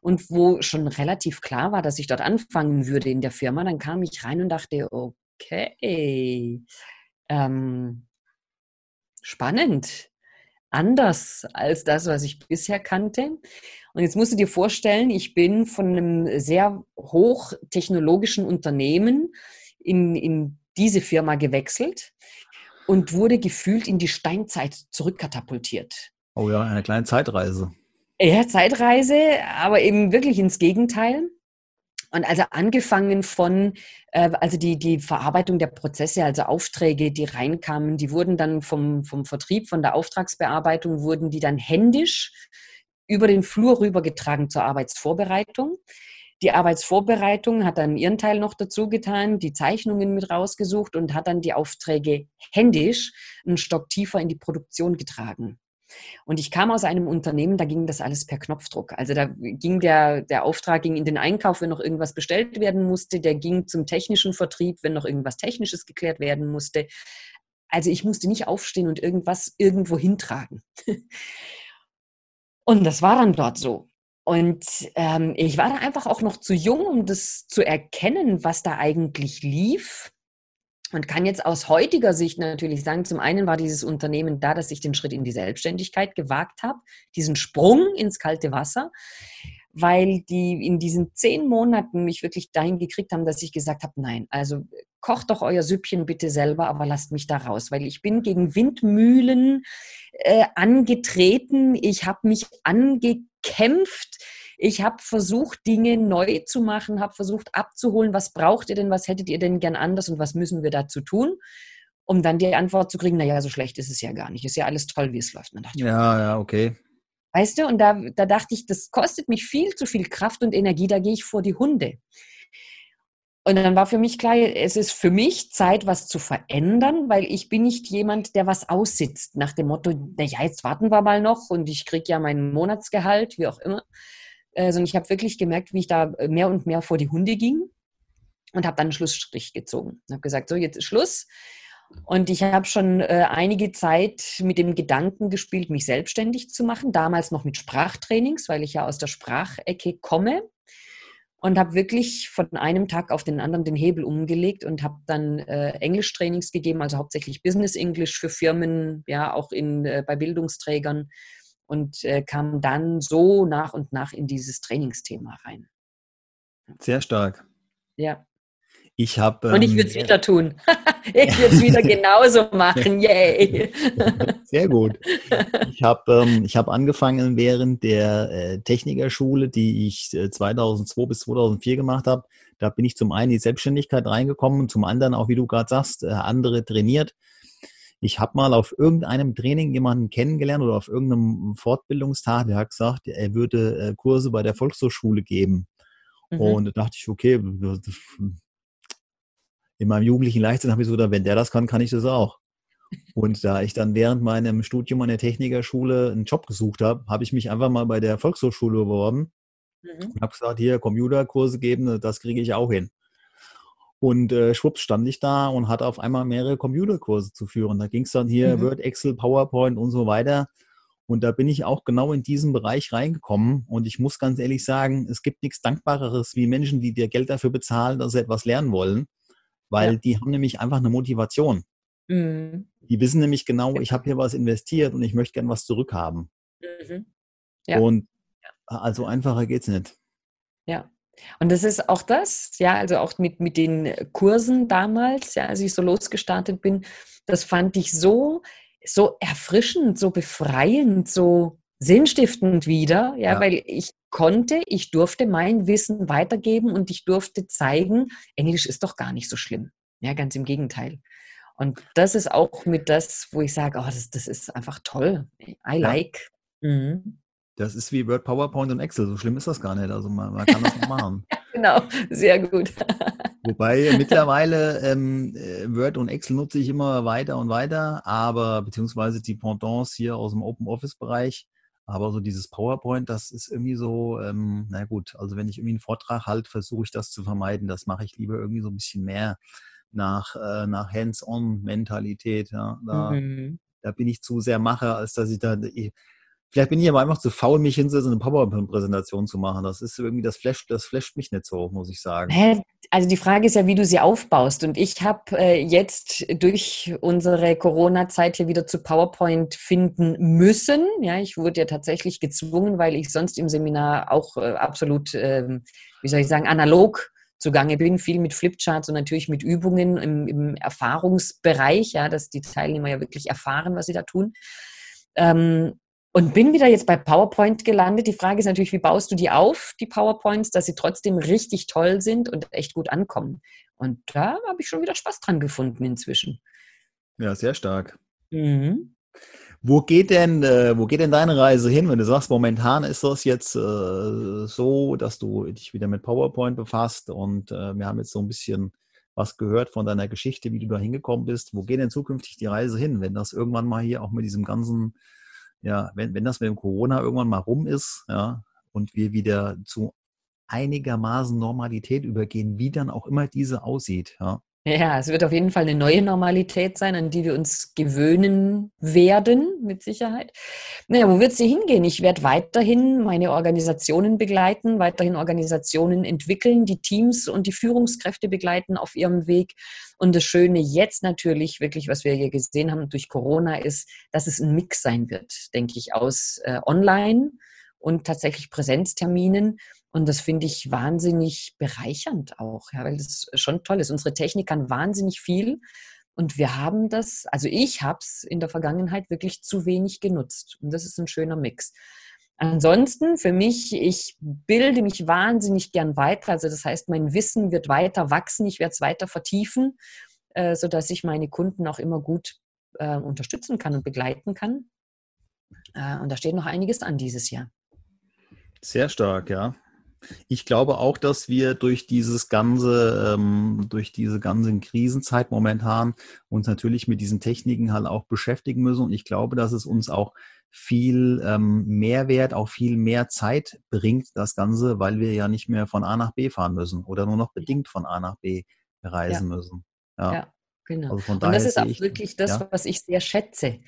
und wo schon relativ klar war, dass ich dort anfangen würde in der Firma. Dann kam ich rein und dachte, okay, ähm, spannend, anders als das, was ich bisher kannte. Und jetzt musst du dir vorstellen, ich bin von einem sehr hochtechnologischen Unternehmen in, in diese Firma gewechselt und wurde gefühlt in die Steinzeit zurückkatapultiert. Oh ja, eine kleine Zeitreise. Ja, Zeitreise, aber eben wirklich ins Gegenteil. Und also angefangen von, äh, also die, die Verarbeitung der Prozesse, also Aufträge, die reinkamen, die wurden dann vom, vom Vertrieb, von der Auftragsbearbeitung, wurden die dann händisch über den Flur rübergetragen zur Arbeitsvorbereitung. Die Arbeitsvorbereitung hat dann ihren Teil noch dazu getan, die Zeichnungen mit rausgesucht und hat dann die Aufträge händisch einen Stock tiefer in die Produktion getragen. Und ich kam aus einem Unternehmen, da ging das alles per Knopfdruck. Also da ging der, der Auftrag ging in den Einkauf, wenn noch irgendwas bestellt werden musste, der ging zum technischen Vertrieb, wenn noch irgendwas Technisches geklärt werden musste. Also ich musste nicht aufstehen und irgendwas irgendwo hintragen. (laughs) Und das war dann dort so. Und ähm, ich war da einfach auch noch zu jung, um das zu erkennen, was da eigentlich lief. Und kann jetzt aus heutiger Sicht natürlich sagen, zum einen war dieses Unternehmen da, dass ich den Schritt in die Selbstständigkeit gewagt habe, diesen Sprung ins kalte Wasser, weil die in diesen zehn Monaten mich wirklich dahin gekriegt haben, dass ich gesagt habe, nein, also kocht doch euer Süppchen bitte selber, aber lasst mich da raus, weil ich bin gegen Windmühlen äh, angetreten, ich habe mich angekämpft, ich habe versucht, Dinge neu zu machen, habe versucht abzuholen, was braucht ihr denn, was hättet ihr denn gern anders und was müssen wir dazu tun? Um dann die Antwort zu kriegen, naja, so schlecht ist es ja gar nicht. Ist ja alles toll, wie es läuft. Ich, ja, ja, okay. Weißt du, und da, da dachte ich, das kostet mich viel zu viel Kraft und Energie, da gehe ich vor die Hunde. Und dann war für mich klar, es ist für mich Zeit, was zu verändern, weil ich bin nicht jemand, der was aussitzt, nach dem Motto, naja, jetzt warten wir mal noch und ich kriege ja mein Monatsgehalt, wie auch immer. Also ich habe wirklich gemerkt, wie ich da mehr und mehr vor die Hunde ging und habe dann einen Schlussstrich gezogen. Ich habe gesagt, so, jetzt ist Schluss. Und ich habe schon äh, einige Zeit mit dem Gedanken gespielt, mich selbstständig zu machen. Damals noch mit Sprachtrainings, weil ich ja aus der Sprachecke komme und habe wirklich von einem Tag auf den anderen den Hebel umgelegt und habe dann äh, Englischtrainings gegeben, also hauptsächlich Business English für Firmen, ja auch in, äh, bei Bildungsträgern und äh, kam dann so nach und nach in dieses Trainingsthema rein. Sehr stark. Ja. Ich habe. Ähm, und ich würde es wieder tun. (laughs) ich würde es wieder (laughs) genauso machen. Yay! (laughs) Sehr gut. Ich habe ähm, hab angefangen während der äh, Technikerschule, die ich äh, 2002 bis 2004 gemacht habe. Da bin ich zum einen in die Selbstständigkeit reingekommen und zum anderen auch, wie du gerade sagst, äh, andere trainiert. Ich habe mal auf irgendeinem Training jemanden kennengelernt oder auf irgendeinem Fortbildungstag, der hat gesagt, er würde äh, Kurse bei der Volkshochschule geben. Mhm. Und da dachte ich, okay, in meinem jugendlichen Leichtsinn habe ich so gedacht, wenn der das kann, kann ich das auch. Und da ich dann während meinem Studium an der Technikerschule einen Job gesucht habe, habe ich mich einfach mal bei der Volkshochschule beworben mhm. und habe gesagt, hier Computerkurse geben, das kriege ich auch hin. Und äh, schwupps stand ich da und hatte auf einmal mehrere Computerkurse zu führen. Da ging es dann hier mhm. Word, Excel, PowerPoint und so weiter. Und da bin ich auch genau in diesen Bereich reingekommen. Und ich muss ganz ehrlich sagen, es gibt nichts Dankbareres wie Menschen, die dir Geld dafür bezahlen, dass sie etwas lernen wollen weil ja. die haben nämlich einfach eine Motivation. Mhm. Die wissen nämlich genau, ich habe hier was investiert und ich möchte gern was zurückhaben. Mhm. Ja. Und also einfacher geht es nicht. Ja. Und das ist auch das, ja, also auch mit, mit den Kursen damals, ja, als ich so losgestartet bin, das fand ich so, so erfrischend, so befreiend, so sinnstiftend wieder, ja, ja, weil ich konnte, ich durfte mein Wissen weitergeben und ich durfte zeigen, Englisch ist doch gar nicht so schlimm. Ja, ganz im Gegenteil. Und das ist auch mit das, wo ich sage, oh, das, das ist einfach toll. I like. Ja. Mhm. Das ist wie Word, PowerPoint und Excel. So schlimm ist das gar nicht. Also man, man kann das noch machen. (laughs) genau, sehr gut. (laughs) Wobei mittlerweile ähm, äh, Word und Excel nutze ich immer weiter und weiter, aber beziehungsweise die Pendants hier aus dem Open Office Bereich. Aber so dieses PowerPoint, das ist irgendwie so, ähm, na gut, also wenn ich irgendwie einen Vortrag halte, versuche ich das zu vermeiden. Das mache ich lieber irgendwie so ein bisschen mehr nach, äh, nach Hands-on-Mentalität. Ja. Da, mhm. da bin ich zu sehr Macher, als dass ich da. Ich, vielleicht bin ich aber einfach zu faul, mich hinzusetzen, eine PowerPoint-Präsentation zu machen. Das ist irgendwie, das flasht, das flasht mich nicht so, muss ich sagen. Hä? Also die Frage ist ja, wie du sie aufbaust. Und ich habe äh, jetzt durch unsere Corona-Zeit hier wieder zu PowerPoint finden müssen. Ja, ich wurde ja tatsächlich gezwungen, weil ich sonst im Seminar auch äh, absolut, äh, wie soll ich sagen, analog zugange bin, viel mit Flipcharts und natürlich mit Übungen im, im Erfahrungsbereich, ja, dass die Teilnehmer ja wirklich erfahren, was sie da tun. Ähm, und bin wieder jetzt bei PowerPoint gelandet. Die Frage ist natürlich, wie baust du die auf, die PowerPoints, dass sie trotzdem richtig toll sind und echt gut ankommen. Und da habe ich schon wieder Spaß dran gefunden inzwischen. Ja, sehr stark. Mhm. Wo geht denn, äh, wo geht denn deine Reise hin, wenn du sagst, momentan ist das jetzt äh, so, dass du dich wieder mit PowerPoint befasst und äh, wir haben jetzt so ein bisschen was gehört von deiner Geschichte, wie du da hingekommen bist. Wo geht denn zukünftig die Reise hin, wenn das irgendwann mal hier auch mit diesem ganzen, ja, wenn, wenn das mit dem Corona irgendwann mal rum ist, ja, und wir wieder zu einigermaßen Normalität übergehen, wie dann auch immer diese aussieht, ja. Ja, es wird auf jeden Fall eine neue Normalität sein, an die wir uns gewöhnen werden, mit Sicherheit. Naja, wo wird sie hingehen? Ich werde weiterhin meine Organisationen begleiten, weiterhin Organisationen entwickeln, die Teams und die Führungskräfte begleiten auf ihrem Weg. Und das Schöne jetzt natürlich, wirklich, was wir hier gesehen haben durch Corona, ist, dass es ein Mix sein wird, denke ich, aus äh, Online und tatsächlich Präsenzterminen und das finde ich wahnsinnig bereichernd auch, ja, weil das schon toll ist. Unsere Technik kann wahnsinnig viel und wir haben das, also ich habe es in der Vergangenheit wirklich zu wenig genutzt. Und das ist ein schöner Mix. Ansonsten für mich, ich bilde mich wahnsinnig gern weiter. Also das heißt, mein Wissen wird weiter wachsen, ich werde es weiter vertiefen, äh, sodass ich meine Kunden auch immer gut äh, unterstützen kann und begleiten kann. Äh, und da steht noch einiges an dieses Jahr. Sehr stark, ja. Ich glaube auch, dass wir durch dieses ganze, ähm, durch diese ganze Krisenzeit momentan uns natürlich mit diesen Techniken halt auch beschäftigen müssen. Und ich glaube, dass es uns auch viel ähm, Mehrwert, auch viel mehr Zeit bringt, das Ganze, weil wir ja nicht mehr von A nach B fahren müssen oder nur noch bedingt von A nach B reisen ja. müssen. Ja, ja genau. Also Und das ist auch wirklich das, ja? was ich sehr schätze.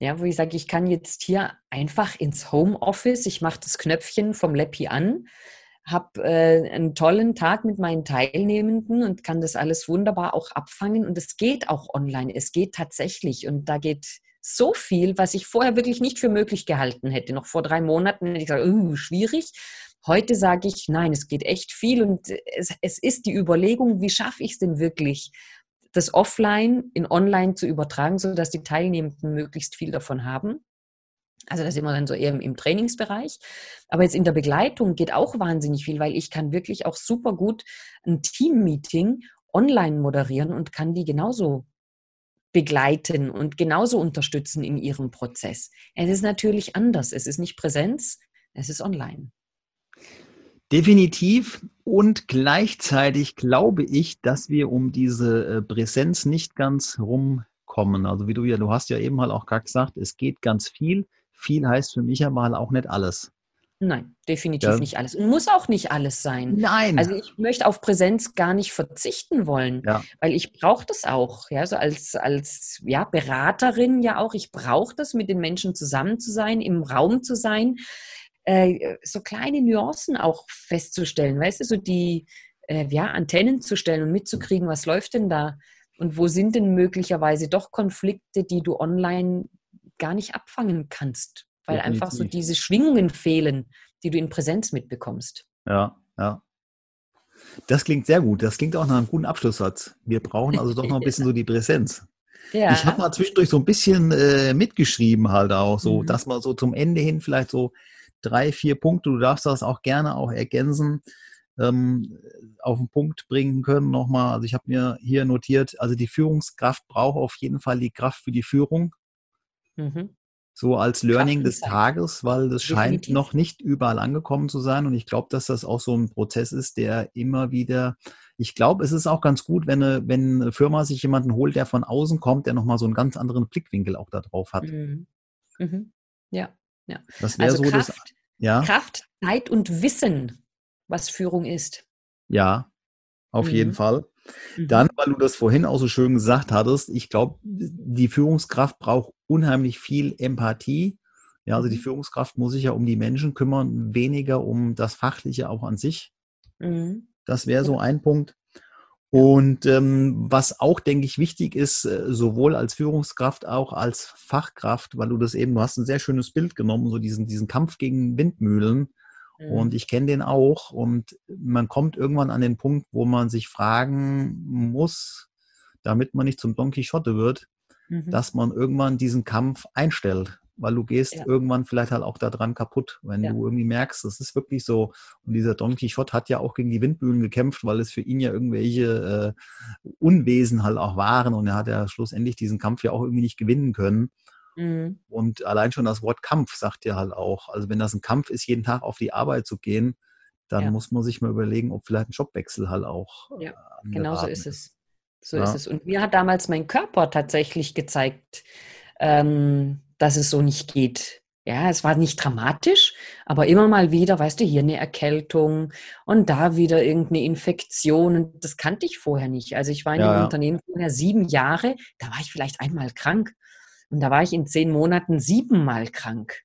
Ja, wo ich sage, ich kann jetzt hier einfach ins Homeoffice, ich mache das Knöpfchen vom Leppi an, habe äh, einen tollen Tag mit meinen Teilnehmenden und kann das alles wunderbar auch abfangen. Und es geht auch online. Es geht tatsächlich. Und da geht so viel, was ich vorher wirklich nicht für möglich gehalten hätte. Noch vor drei Monaten hätte ich gesagt, uh, schwierig. Heute sage ich, nein, es geht echt viel. Und es, es ist die Überlegung, wie schaffe ich es denn wirklich, das offline in online zu übertragen, sodass die Teilnehmenden möglichst viel davon haben. Also das ist immer dann so eher im, Trainingsbereich. Aber jetzt in der Begleitung geht auch wahnsinnig viel, weil ich kann wirklich auch super gut ein Team-Meeting online moderieren und kann die genauso begleiten und genauso unterstützen in ihrem Prozess. Es ist natürlich anders. Es ist nicht Präsenz, es ist online. Definitiv. Und gleichzeitig glaube ich, dass wir um diese äh, Präsenz nicht ganz rumkommen. Also wie du ja, du hast ja eben halt auch gerade gesagt, es geht ganz viel viel heißt für mich einmal auch nicht alles. Nein, definitiv ja. nicht alles. Und muss auch nicht alles sein. Nein. Also ich möchte auf Präsenz gar nicht verzichten wollen, ja. weil ich brauche das auch. Ja, so als, als ja, Beraterin ja auch. Ich brauche das, mit den Menschen zusammen zu sein, im Raum zu sein, äh, so kleine Nuancen auch festzustellen. Weißt du, so die äh, ja, Antennen zu stellen und mitzukriegen, was läuft denn da? Und wo sind denn möglicherweise doch Konflikte, die du online gar nicht abfangen kannst, weil Definitiv. einfach so diese Schwingungen fehlen, die du in Präsenz mitbekommst. Ja, ja. Das klingt sehr gut. Das klingt auch nach einem guten Abschlusssatz. Wir brauchen also doch noch ein (laughs) bisschen so die Präsenz. Ja. Ich habe mal zwischendurch so ein bisschen äh, mitgeschrieben, halt auch so, mhm. dass man so zum Ende hin vielleicht so drei, vier Punkte, du darfst das auch gerne auch ergänzen, ähm, auf den Punkt bringen können nochmal. Also ich habe mir hier notiert, also die Führungskraft braucht auf jeden Fall die Kraft für die Führung. Mhm. So als Learning des Tages, weil das Definitiv. scheint noch nicht überall angekommen zu sein. Und ich glaube, dass das auch so ein Prozess ist, der immer wieder, ich glaube, es ist auch ganz gut, wenn eine, wenn eine Firma sich jemanden holt, der von außen kommt, der nochmal so einen ganz anderen Blickwinkel auch da drauf hat. Mhm. Mhm. Ja, ja. Das wäre also so Kraft, das. Ja? Kraft, Zeit und Wissen, was Führung ist. Ja, auf jeden mhm. Fall. Mhm. Dann, weil du das vorhin auch so schön gesagt hattest, ich glaube, die Führungskraft braucht unheimlich viel Empathie. Ja, also die mhm. Führungskraft muss sich ja um die Menschen kümmern, weniger um das Fachliche auch an sich. Mhm. Das wäre so ein Punkt. Und ähm, was auch, denke ich, wichtig ist, äh, sowohl als Führungskraft, auch als Fachkraft, weil du das eben, du hast ein sehr schönes Bild genommen, so diesen, diesen Kampf gegen Windmühlen. Mhm. Und ich kenne den auch. Und man kommt irgendwann an den Punkt, wo man sich fragen muss, damit man nicht zum Don Quixote wird, mhm. dass man irgendwann diesen Kampf einstellt weil du gehst ja. irgendwann vielleicht halt auch daran kaputt, wenn ja. du irgendwie merkst, das ist wirklich so. Und dieser Don Quixote hat ja auch gegen die Windmühlen gekämpft, weil es für ihn ja irgendwelche äh, Unwesen halt auch waren und er hat ja schlussendlich diesen Kampf ja auch irgendwie nicht gewinnen können. Mhm. Und allein schon das Wort Kampf sagt ja halt auch, also wenn das ein Kampf ist, jeden Tag auf die Arbeit zu gehen, dann ja. muss man sich mal überlegen, ob vielleicht ein Jobwechsel halt auch. Ja, äh, genau so ist es. So ist es. Und mir hat damals mein Körper tatsächlich gezeigt, ähm, dass es so nicht geht. Ja, es war nicht dramatisch, aber immer mal wieder, weißt du, hier eine Erkältung und da wieder irgendeine Infektion. Und das kannte ich vorher nicht. Also ich war in ja, dem ja. Unternehmen vorher sieben Jahre, da war ich vielleicht einmal krank. Und da war ich in zehn Monaten siebenmal krank.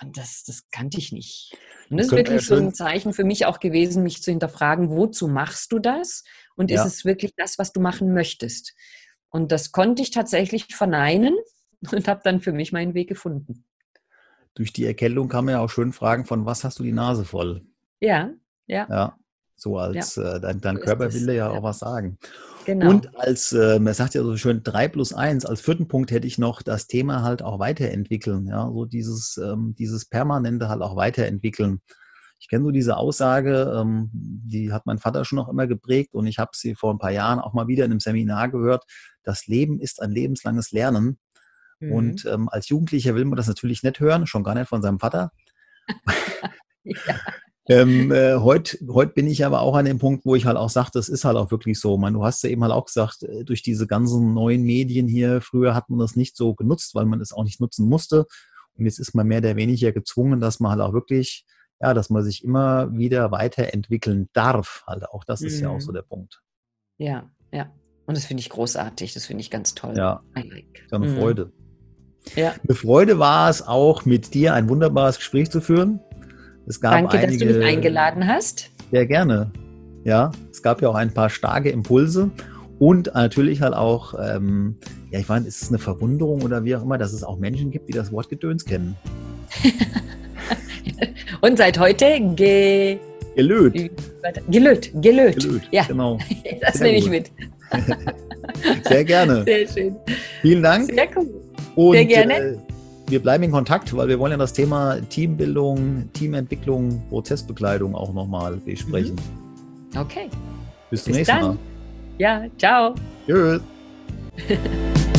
Und das, das kannte ich nicht. Und das ist wirklich so ein Zeichen für mich auch gewesen, mich zu hinterfragen, wozu machst du das? Und ja. ist es wirklich das, was du machen möchtest? Und das konnte ich tatsächlich verneinen (laughs) und habe dann für mich meinen Weg gefunden. Durch die Erkältung kann man ja auch schön fragen, von was hast du die Nase voll? Ja, ja. Ja, so als ja. äh, dein, dein so Körper will dir ja, ja, auch was sagen. Genau. Und als, äh, man sagt ja so schön 3 plus 1, als vierten Punkt hätte ich noch das Thema halt auch weiterentwickeln. Ja, so dieses, ähm, dieses permanente halt auch weiterentwickeln. Ich kenne so diese Aussage, ähm, die hat mein Vater schon noch immer geprägt und ich habe sie vor ein paar Jahren auch mal wieder in einem Seminar gehört. Das Leben ist ein lebenslanges Lernen. Mhm. Und ähm, als Jugendlicher will man das natürlich nicht hören, schon gar nicht von seinem Vater. (laughs) ja. Ähm, äh, Heute heut bin ich aber auch an dem Punkt, wo ich halt auch sage, das ist halt auch wirklich so. Man, du hast ja eben halt auch gesagt, äh, durch diese ganzen neuen Medien hier, früher hat man das nicht so genutzt, weil man es auch nicht nutzen musste. Und jetzt ist man mehr oder weniger gezwungen, dass man halt auch wirklich, ja, dass man sich immer wieder weiterentwickeln darf. Halt auch, das ist mhm. ja auch so mhm. der Punkt. Ja, ja. Und das finde ich großartig, das finde ich ganz toll. Ja, like. eine mhm. Freude. Ja. Eine Freude war es auch, mit dir ein wunderbares Gespräch zu führen. Es gab Danke, einige, dass du mich eingeladen hast. Sehr gerne. Ja, es gab ja auch ein paar starke Impulse und natürlich halt auch, ähm, ja, ich meine, ist es eine Verwunderung oder wie auch immer, dass es auch Menschen gibt, die das Wort Gedöns kennen. (laughs) und seit heute ge gelöt. Gelöt, gelöt. Gelöt, ja. genau. (laughs) das Sehr nehme ich mit. (laughs) Sehr gerne. Sehr schön. Vielen Dank. Sehr cool. Und, Sehr gerne. Äh, wir bleiben in Kontakt, weil wir wollen ja das Thema Teambildung, Teamentwicklung, Prozessbekleidung auch nochmal besprechen. Mhm. Okay. Bis zum Bis nächsten dann. Mal. Ja, ciao. Tschüss. (laughs)